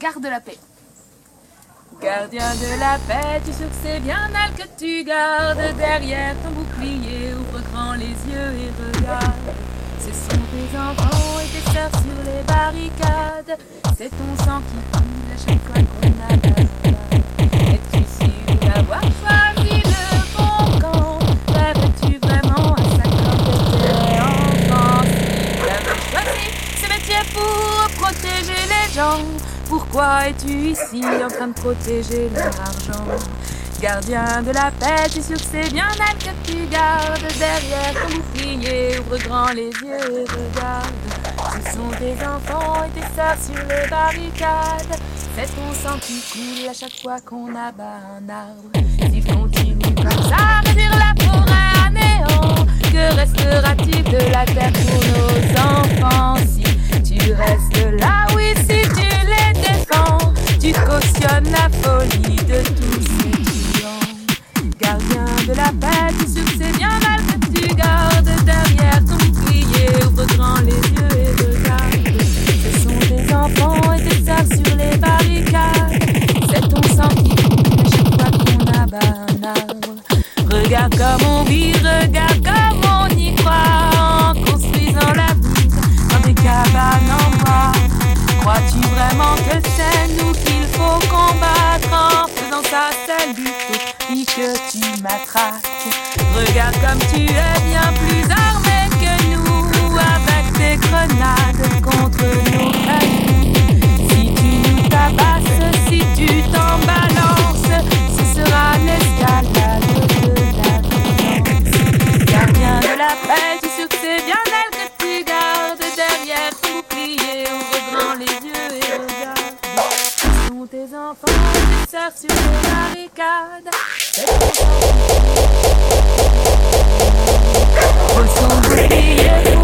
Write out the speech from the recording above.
garde la paix. Gardien de la paix, tu sais que c'est bien elle que tu gardes derrière ton bouclier. Ouvre grand les yeux et regarde. Ce sont tes enfants et tes sœurs sur les barricades. C'est ton sang qui coule à chaque fois qu'on a la Es-tu sûr d'avoir choisi le bon camp? Rêves-tu vraiment à ça quand t'étais enfant Si choisi ce métier pour protéger les gens, pourquoi es-tu ici en train de protéger leur argent? Gardien de la paix, tu sûr que c'est bien elle que tu gardes derrière ton bouclier. Ouvre grand les yeux et regarde. Ce sont tes enfants et tes sœurs sur les barricades. C'est ton sang qui à chaque fois qu'on abat un arbre. Si continue comme ça, réduire la folie de tous ces Gardien de la paix, tu c'est bien mal que tu gardes derrière ton bouclier. Ouvre grand les yeux et regarde. Ce sont tes enfants et tes sœurs sur les barricades. C'est ton sang qui coule à chaque fois qu'on abat. Regarde comme on vit, regarde tu m'attraques. Regarde comme tu es bien plus sur son bouclier